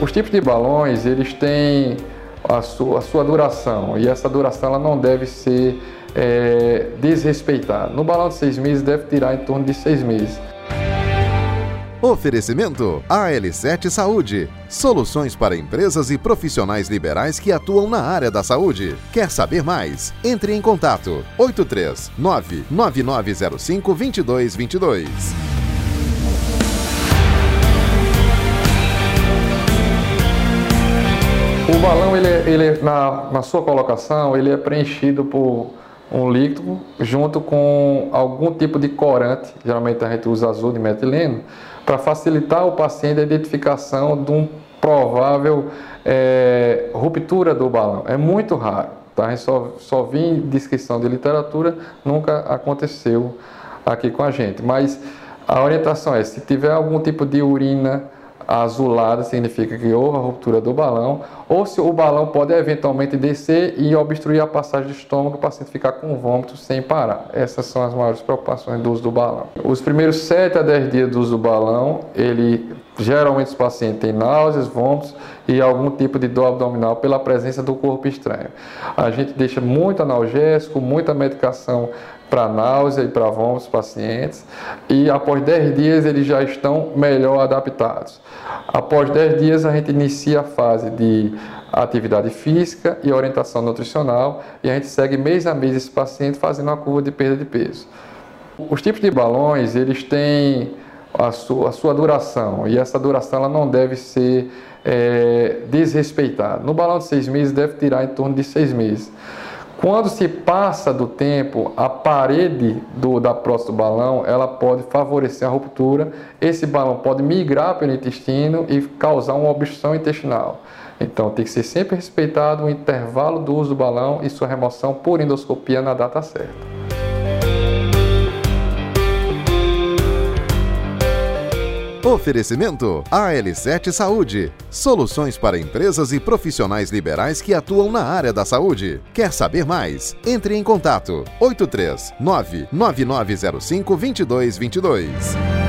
Os tipos de balões, eles têm a sua, a sua duração e essa duração ela não deve ser é, desrespeitada. No balão de seis meses deve tirar em torno de seis meses. Oferecimento AL7 Saúde. Soluções para empresas e profissionais liberais que atuam na área da saúde. Quer saber mais? Entre em contato 83 99905 2222. O balão, ele, ele na, na sua colocação, ele é preenchido por um líquido junto com algum tipo de corante, geralmente a gente usa azul de metileno, para facilitar o paciente a identificação de um provável é, ruptura do balão. É muito raro, tá? Só, só vi descrição de literatura, nunca aconteceu aqui com a gente. Mas a orientação é, se tiver algum tipo de urina azulada significa que houve a ruptura do balão, ou se o balão pode eventualmente descer e obstruir a passagem do estômago, o paciente ficar com vômito sem parar. Essas são as maiores preocupações do uso do balão. Os primeiros 7 a 10 dias do uso do balão, ele geralmente os pacientes têm náuseas, vômitos e algum tipo de dor abdominal pela presença do corpo estranho. A gente deixa muito analgésico, muita medicação para náusea e para vômitos pacientes e após 10 dias eles já estão melhor adaptados. Após 10 dias a gente inicia a fase de atividade física e orientação nutricional e a gente segue mês a mês esse paciente fazendo uma curva de perda de peso. Os tipos de balões, eles têm a sua, a sua duração e essa duração ela não deve ser é, desrespeitada. No balão de seis meses deve tirar em torno de seis meses. Quando se passa do tempo, a parede do, da próstata do balão ela pode favorecer a ruptura. Esse balão pode migrar pelo intestino e causar uma obstrução intestinal. Então tem que ser sempre respeitado o intervalo do uso do balão e sua remoção por endoscopia na data certa. Oferecimento AL7 Saúde. Soluções para empresas e profissionais liberais que atuam na área da saúde. Quer saber mais? Entre em contato 83 99905 2222.